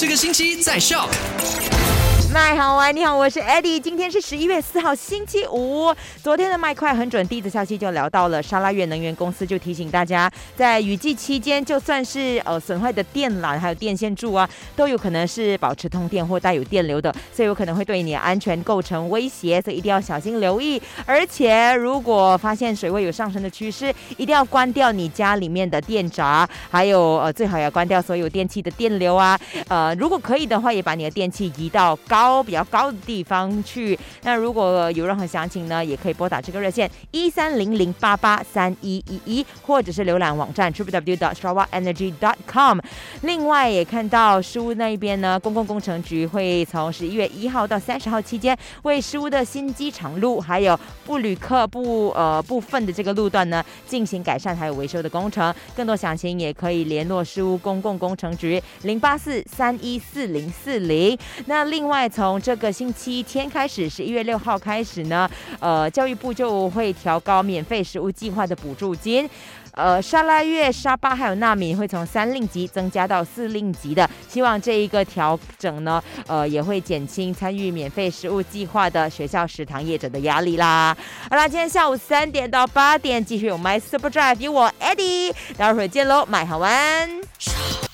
这个星期在 Shock。麦好玩，你好，我是 Eddie。今天是十一月四号，星期五。昨天的麦快很准，第一则消息就聊到了沙拉越能源公司，就提醒大家，在雨季期间，就算是呃损坏的电缆还有电线柱啊，都有可能是保持通电或带有电流的，所以有可能会对你安全构成威胁，所以一定要小心留意。而且如果发现水位有上升的趋势，一定要关掉你家里面的电闸，还有呃最好要关掉所有电器的电流啊。呃，如果可以的话，也把你的电器移到高。比较高的地方去。那如果有任何详情呢，也可以拨打这个热线一三零零八八三一一一，或者是浏览网站 triple w dot s h a w a energy dot com。另外也看到书屋那一边呢，公共工程局会从十一月一号到三十号期间，为书屋的新机场路还有布吕克部呃部分的这个路段呢进行改善还有维修的工程。更多详情也可以联络书屋公共工程局零八四三一四零四零。那另外从。从这个星期天开始，十一月六号开始呢，呃，教育部就会调高免费食物计划的补助金，呃，沙拉月、沙巴还有纳米会从三令级增加到四令级的，希望这一个调整呢，呃，也会减轻参与免费食物计划的学校食堂业者的压力啦。好啦，今天下午三点到八点继续有 My Super Drive，有我 Eddie，待会儿见喽，买好玩。